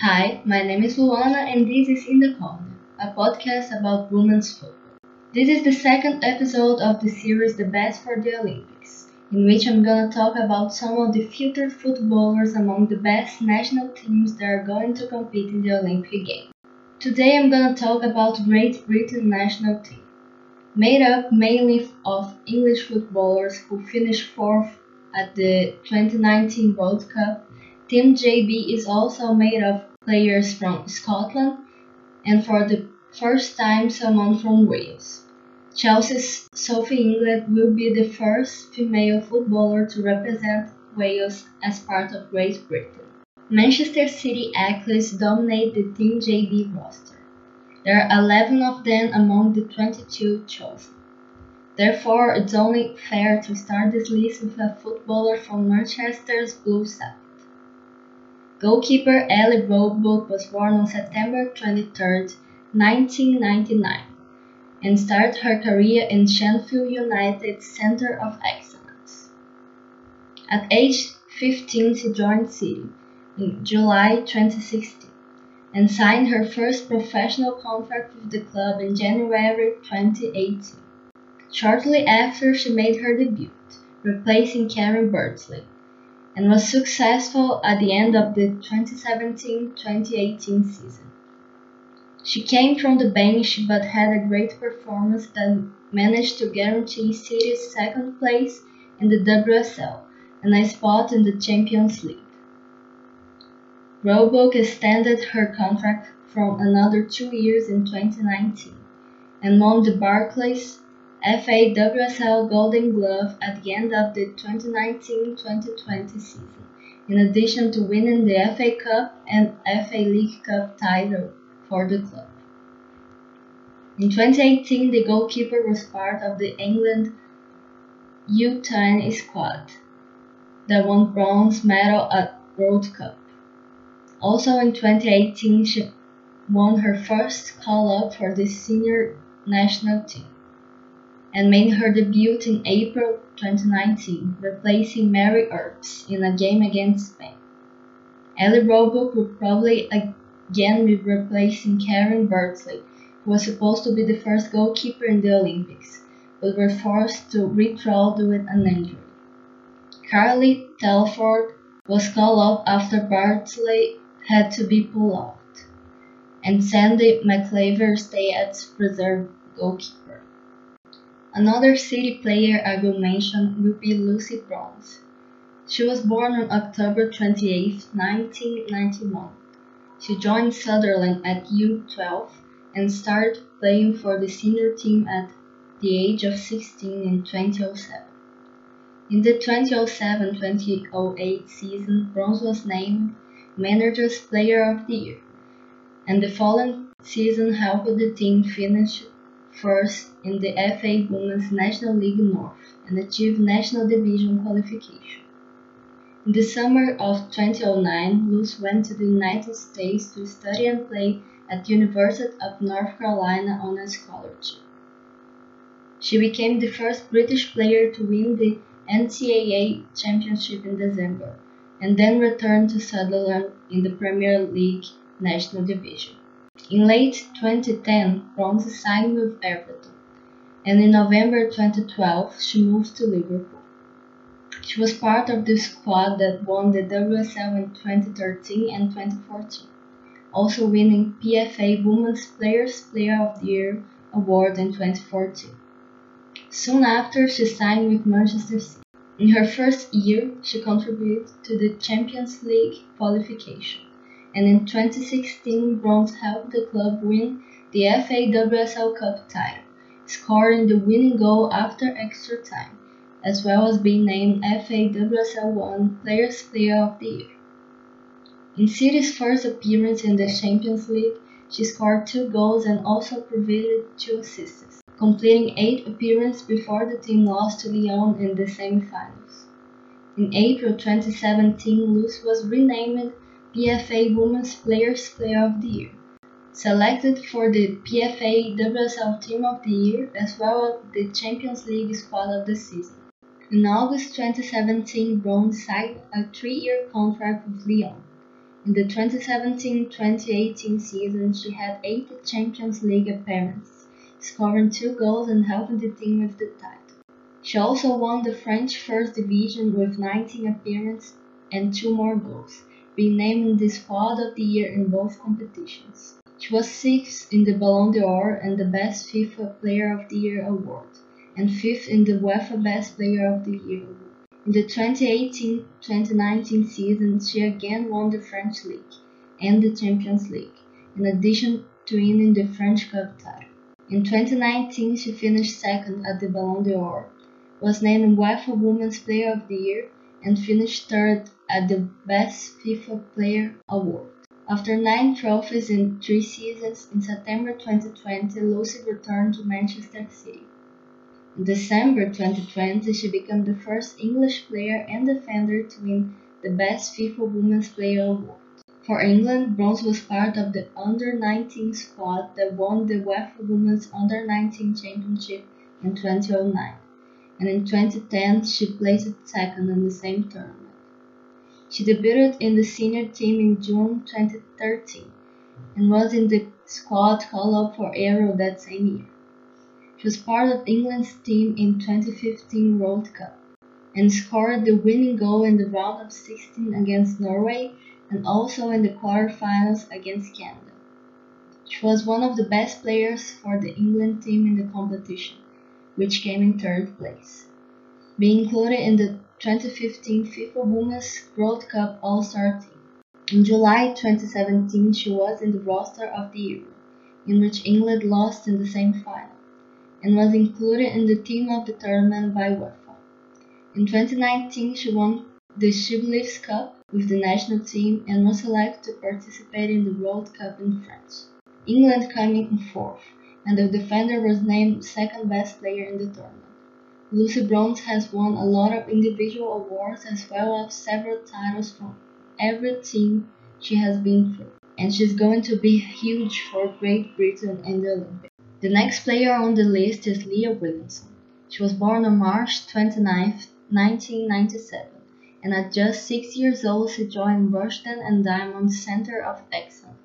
Hi, my name is Luana and this is In the Corner, a podcast about women's football. This is the second episode of the series The Best for the Olympics, in which I'm gonna talk about some of the future footballers among the best national teams that are going to compete in the Olympic Games. Today I'm gonna talk about Great Britain national team, made up mainly of English footballers who finished fourth at the 2019 World Cup. Team GB is also made of players from Scotland and for the first time someone from Wales. Chelsea's Sophie Ingle will be the first female footballer to represent Wales as part of Great Britain. Manchester City athletes dominate the Team GB roster. There are 11 of them among the 22 chosen. Therefore, it's only fair to start this list with a footballer from Manchester's Blue side. Goalkeeper Ellie Roebuck was born on September 23, 1999, and started her career in Sheffield United's Centre of Excellence. At age 15, she joined City in July 2016 and signed her first professional contract with the club in January 2018. Shortly after, she made her debut, replacing Karen Bardsley, and was successful at the end of the 2017-2018 season. She came from the bench but had a great performance that managed to guarantee City's second place in the WSL and a spot in the Champions League. Roebuck extended her contract for another two years in 2019 and won the Barclays FA WSL Golden Glove at the end of the 2019-2020 season, in addition to winning the FA Cup and FA League Cup title for the club. In 2018, the goalkeeper was part of the England U20 squad that won bronze medal at World Cup. Also in 2018, she won her first call-up for the senior national team and made her debut in April 2019, replacing Mary Earps in a game against Spain. Ellie Roebuck would probably again be replacing Karen Bardsley, who was supposed to be the first goalkeeper in the Olympics, but were forced to withdraw due to an injury. Carly Telford was called up after Bardsley had to be pulled out, and Sandy MacIver stayed as reserve goalkeeper. Another City player I will mention will be Lucy Bronze. She was born on October 28, 1991. She joined Sunderland at U12 and started playing for the senior team at the age of 16 in 2007. In the 2007-2008 season, Bronze was named Manager's Player of the Year, and the following season helped the team finish first in the FA Women's National League North and achieve National Division qualification. In the summer of 2009, Luce went to the United States to study and play at the University of North Carolina on a scholarship. She became the first British player to win the NCAA championship in December, and then returned to Sunderland in the Premier League National Division. In late 2010, Bronze signed with Everton, and in November 2012 she moved to Liverpool. She was part of the squad that won the WSL in 2013 and 2014, also winning PFA Women's Players Player of the Year award in 2014. Soon after, she signed with Manchester City. In her first year, she contributed to the Champions League qualification and in 2016 Bronze helped the club win the FA WSL Cup title, scoring the winning goal after extra time, as well as being named FA WSL 1 Players Player of the Year. In City's first appearance in the Champions League, she scored two goals and also provided two assists, completing eight appearances before the team lost to Lyon in the semi-finals. In April 2017, Luce was renamed PFA Women's Players Player of the Year, selected for the PFA WSL Team of the Year as well as the Champions League Squad of the season. In August 2017, Bronze signed a three-year contract with Lyon. In the 2017-2018 season, she had eight Champions League appearances, scoring two goals and helping the team with the title. She also won the French First Division with 19 appearances and two more goals, being named the Squad of the Year in both competitions. She was sixth in the Ballon d'Or and the Best FIFA Player of the Year award, and fifth in the UEFA Best Player of the Year award. In the 2018-2019 season, she again won the French League and the Champions League, in addition to winning the French Cup title. In 2019, she finished second at the Ballon d'Or, was named UEFA Women's Player of the Year, and finished third at the Best FIFA Player award. After nine trophies in three seasons, in September 2020, Lucy returned to Manchester City. In December 2020, she became the first English player and defender to win the Best FIFA Women's Player award. For England, Bronze was part of the under-19 squad that won the UEFA Women's Under-19 Championship in 2009, and in 2010 she placed second in the same tournament. She debuted in the senior team in June 2013 and was in the squad call-up for Euro that same year. She was part of England's team in 2015 World Cup and scored the winning goal in the round of 16 against Norway and also in the quarterfinals against Canada. She was one of the best players for the England team in the competition, which came in third place, being included in the 2015 FIFA Women's World Cup All-Star team. In July 2017, she was in the roster of the Euro, in which England lost in the semi-final and was included in the team of the tournament by UEFA. In 2019, she won the She Cup with the national team and was selected to participate in the World Cup in France. England coming in fourth, and the defender was named second best player in the tournament. Lucy Bronze has won a lot of individual awards as well as several titles from every team she has been through, and she's going to be huge for Great Britain in the Olympics. The next player on the list is Leah Williamson. She was born on March 29, 1997, and at just 6 years old she joined Rushden and Diamond Centre of Excellence.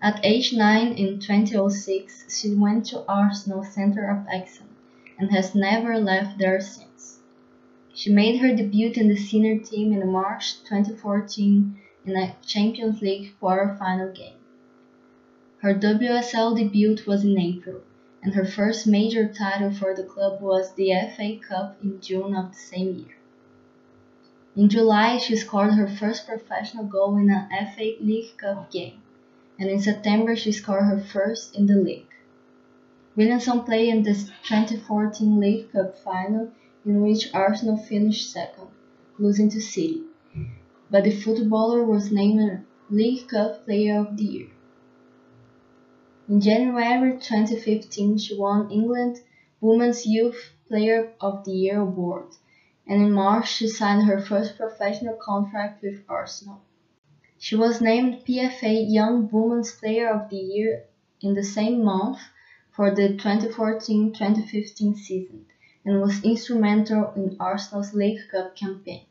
At age 9 in 2006, she went to Arsenal Centre of Excellence and has never left there since. She made her debut in the senior team in March 2014 in a Champions League quarter-final game. Her WSL debut was in April, and her first major title for the club was the FA Cup in June of the same year. In July, she scored her first professional goal in an FA League Cup game, and in September she scored her first in the league. Williamson played in the 2014 League Cup final, in which Arsenal finished second, losing to City, but the footballer was named League Cup Player of the Year. In January 2015, she won England Women's Youth Player of the Year award, and in March she signed her first professional contract with Arsenal. She was named PFA Young Women's Player of the Year in the same month for the 2014-2015 season and was instrumental in Arsenal's League Cup campaign.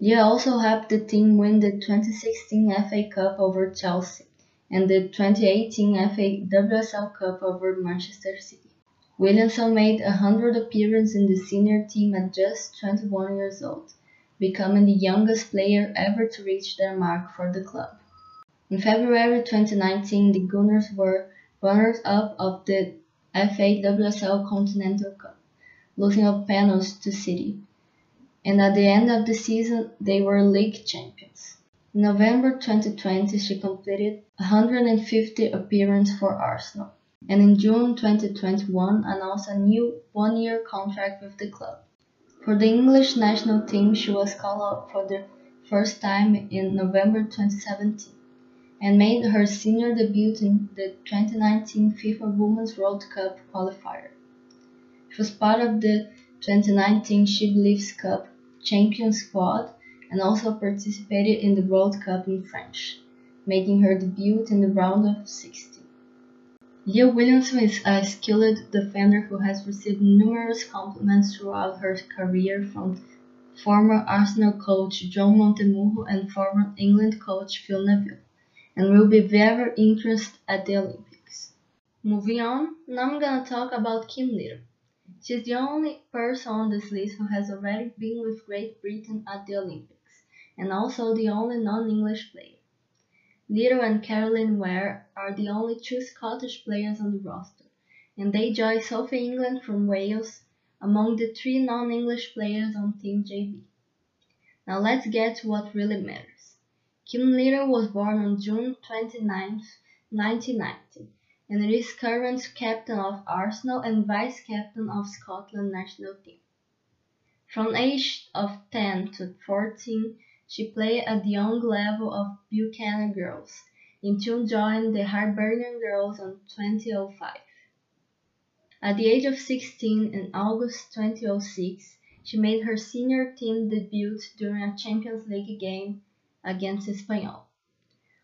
Leah also helped the team win the 2016 FA Cup over Chelsea and the 2018 FA WSL Cup over Manchester City. Williamson made a hundred appearances in the senior team at just 21 years old, becoming the youngest player ever to reach that mark for the club. In February 2019, the Gunners were runners-up of the FA WSL Continental Cup, losing on penalties to City, and at the end of the season they were league champions. In November 2020, she completed 150 appearances for Arsenal, and in June 2021 announced a new one-year contract with the club. For the English national team, she was called up for the first time in November 2017 and made her senior debut in the 2019 FIFA Women's World Cup qualifier. She was part of the 2019 She Believes Cup champion squad and also participated in the World Cup in French, making her debut in the round of 16. Leah Williamson is a skilled defender who has received numerous compliments throughout her career from former Arsenal coach John Montemurro and former England coach Phil Neville, and will be very interested at the Olympics. Moving on, now I'm gonna talk about Kim Little. She's the only person on this list who has already been with Great Britain at the Olympics, and also the only non-English player. Little and Caroline Weir are the only two Scottish players on the roster, and they join Sophie England from Wales among the three non-English players on Team GB. Now let's get to what really matters. Kim Little was born on June 29, 1990, and is current captain of Arsenal and vice-captain of Scotland national team. From age of 10 to 14, she played at the young level of Buchanan Girls, until joining the Hibernian Girls in 2005. At the age of 16 in August 2006, she made her senior team debut during a Champions League game against Espanyol.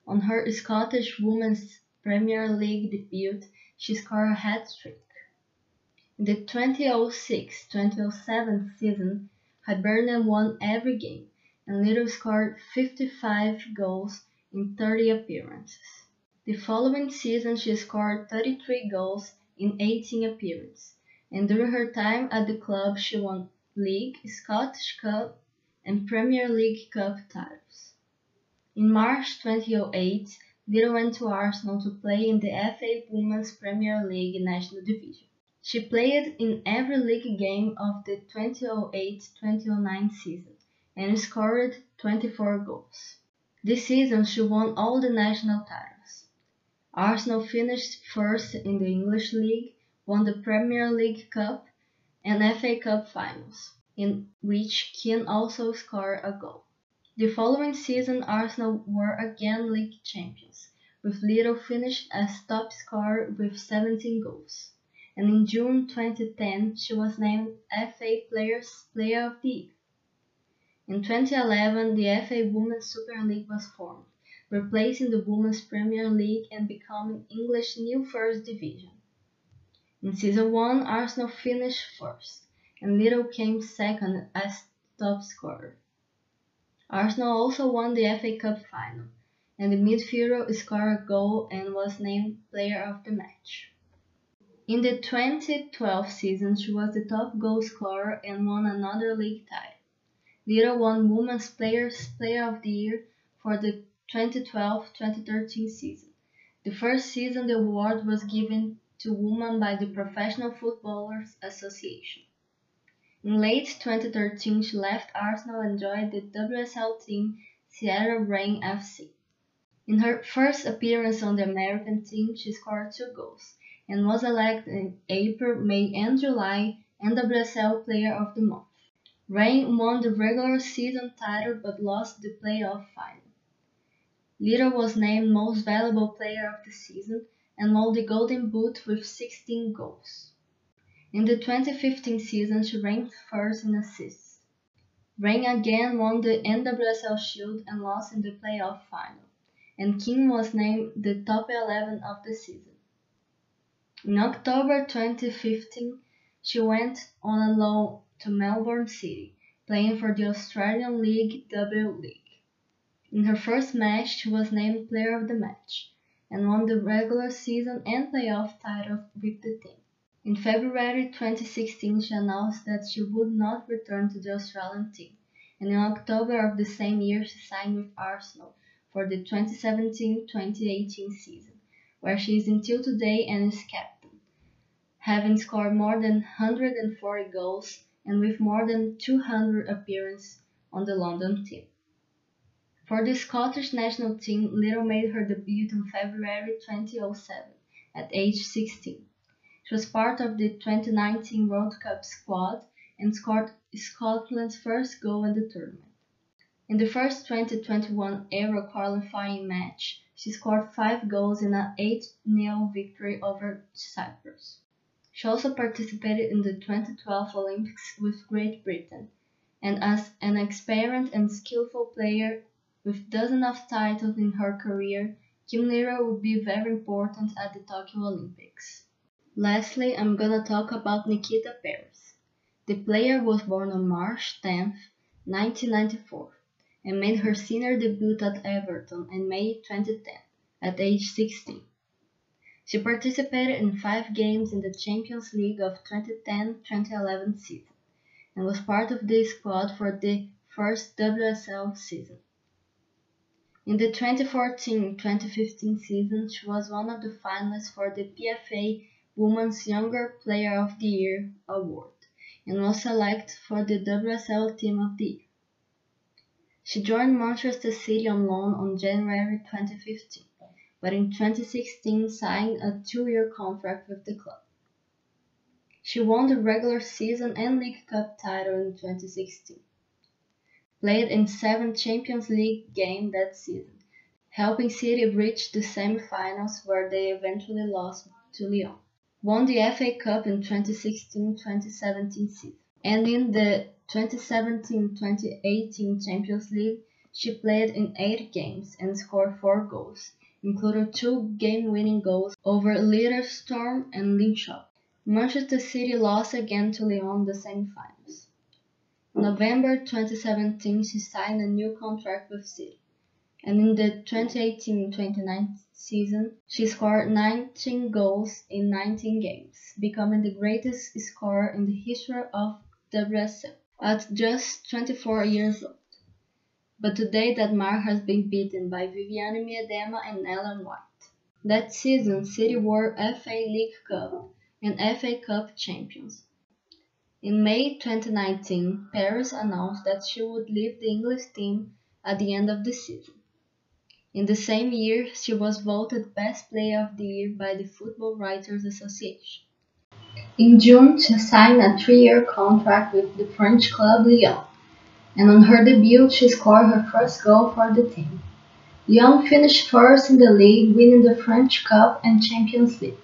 On her Scottish Women's Premier League debut, she scored a hat-trick. In the 2006-2007 season, Hibernian won every game, and Little scored 55 goals in 30 appearances. The following season she scored 33 goals in 18 appearances, and during her time at the club she won League, Scottish Cup, and Premier League Cup titles. In March 2008, Little went to Arsenal to play in the FA Women's Premier League National Division. She played in every league game of the 2008-2009 season and scored 24 goals. This season she won all the national titles. Arsenal finished first in the English League, won the Premier League Cup and FA Cup finals, in which Keane also scored a goal. The following season Arsenal were again league champions, with Little finished as top scorer with 17 goals. And in June 2010 she was named FA Players Player of the Year. In 2011 the FA Women's Super League was formed replacing the Women's Premier League and becoming English new First Division. In Season 1, Arsenal finished first, and Little came second as top scorer. Arsenal also won the FA Cup final, and the midfielder scored a goal and was named Player of the Match. In the 2012 season, she was the top goal scorer and won another league title. Little won Women's Players Player of the Year for the 2012-2013 season. The first season the award was given to women by the Professional Footballers Association. In late 2013 she left Arsenal and joined the WSL team Seattle Reign FC. In her first appearance on the American team she scored two goals and was elected in April, May and July NWSL Player of the Month. Reign won the regular season title but lost the playoff final. Little was named Most Valuable Player of the Season and won the Golden Boot with 16 goals. In the 2015 season, she ranked first in assists. Reign again won the NWSL Shield and lost in the playoff final, and King was named the top 11 of the season. In October 2015, she went on a loan to Melbourne City, playing for the Australian League W League. In her first match she was named player of the match, and won the regular season and playoff title with the team. In February 2016 she announced that she would not return to the Australian team, and in October of the same year she signed with Arsenal for the 2017-2018 season, where she is until today and is captain, having scored more than 140 goals and with more than 200 appearances on the London team. For the Scottish national team, Little made her debut in February 2007 at age 16. She was part of the 2019 World Cup squad and scored Scotland's first goal in the tournament. In the first 2021 Euro qualifying match, she scored five goals in an 8-0 victory over Cyprus. She also participated in the 2012 Olympics with Great Britain, and as an experienced and skillful player with dozens of titles in her career, Kim Little would be very important at the Tokyo Olympics. Lastly, I'm gonna talk about Nikita Parris. The player was born on March 10, 1994 and made her senior debut at Everton in May 2010 at age 16. She participated in five games in the Champions League of 2010-2011 season and was part of the squad for the first WSL season. In the 2014-2015 season, she was one of the finalists for the PFA Women's Younger Player of the Year award and was selected for the WSL Team of the Year. She joined Manchester City on loan on January 2015, but in 2016 signed a two-year contract with the club. She won the regular season and League Cup title in 2016. Played in seven Champions League games that season, helping City reach the semi-finals where they eventually lost to Lyon won the FA Cup in 2016-2017 season, and in the 2017-2018 Champions League, she played in 8 games and scored 4 goals, including 2 game-winning goals over Lillestrøm and Linköping. Manchester City lost again to Lyon in the semi-finals. In November 2017, she signed a new contract with City and in the 2018-2019 season, she scored 19 goals in 19 games, becoming the greatest scorer in the history of WSL at just 24 years old. But today that mark has been beaten by Vivianne Miedema and Ellen White. That season, City were FA League Cup and FA Cup champions. In May 2019, Parris announced that she would leave the English team at the end of the season. In the same year, she was voted Best Player of the Year by the Football Writers Association. In June, she signed a three-year contract with the French club Lyon, and on her debut, she scored her first goal for the team. Lyon finished first in the league, winning the French Cup and Champions League.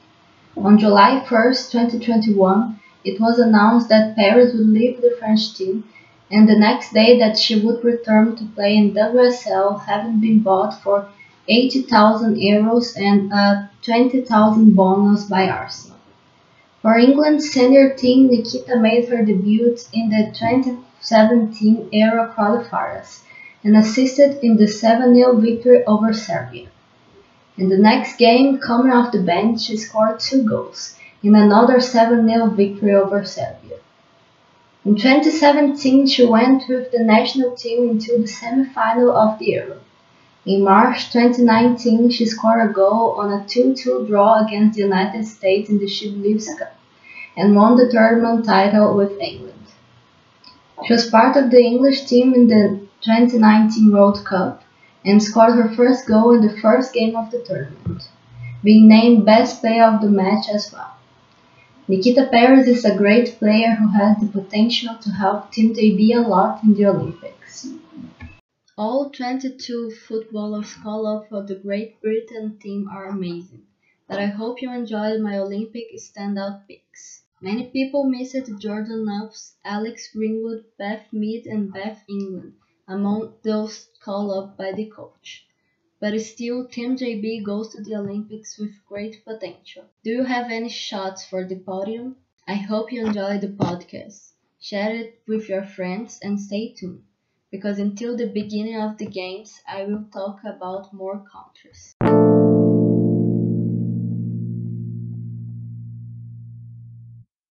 On July 1, 2021, it was announced that Parris would leave the French team and the next day that she would return to play in WSL, having been bought for 80,000 euros and a 20,000 bonus by Arsenal. For England's senior team, Nikita made her debut in the 2017 Euro qualifiers and assisted in the 7-0 victory over Serbia. In the next game, coming off the bench, she scored two goals in another 7-0 victory over Serbia. In 2017, she went with the national team into the semi-final of the Euro. In March 2019, she scored a goal on a 2-2 draw against the United States in the She Cup and won the tournament title with England. She was part of the English team in the 2019 World Cup and scored her first goal in the first game of the tournament, being named Best Player of the match as well. Nikita Parris is a great player who has the potential to help Team GB a lot in the Olympics. All 22 footballers call up for the Great Britain team are amazing, but I hope you enjoyed my Olympic standout picks. Many people missed Jordan Nobbs, Alex Greenwood, Beth Mead and Beth England among those called up by the coach but still Team GB goes to the Olympics with great potential. Do you have any shots for the podium? I hope you enjoy the podcast. Share it with your friends and stay tuned, because until the beginning of the games, I will talk about more countries.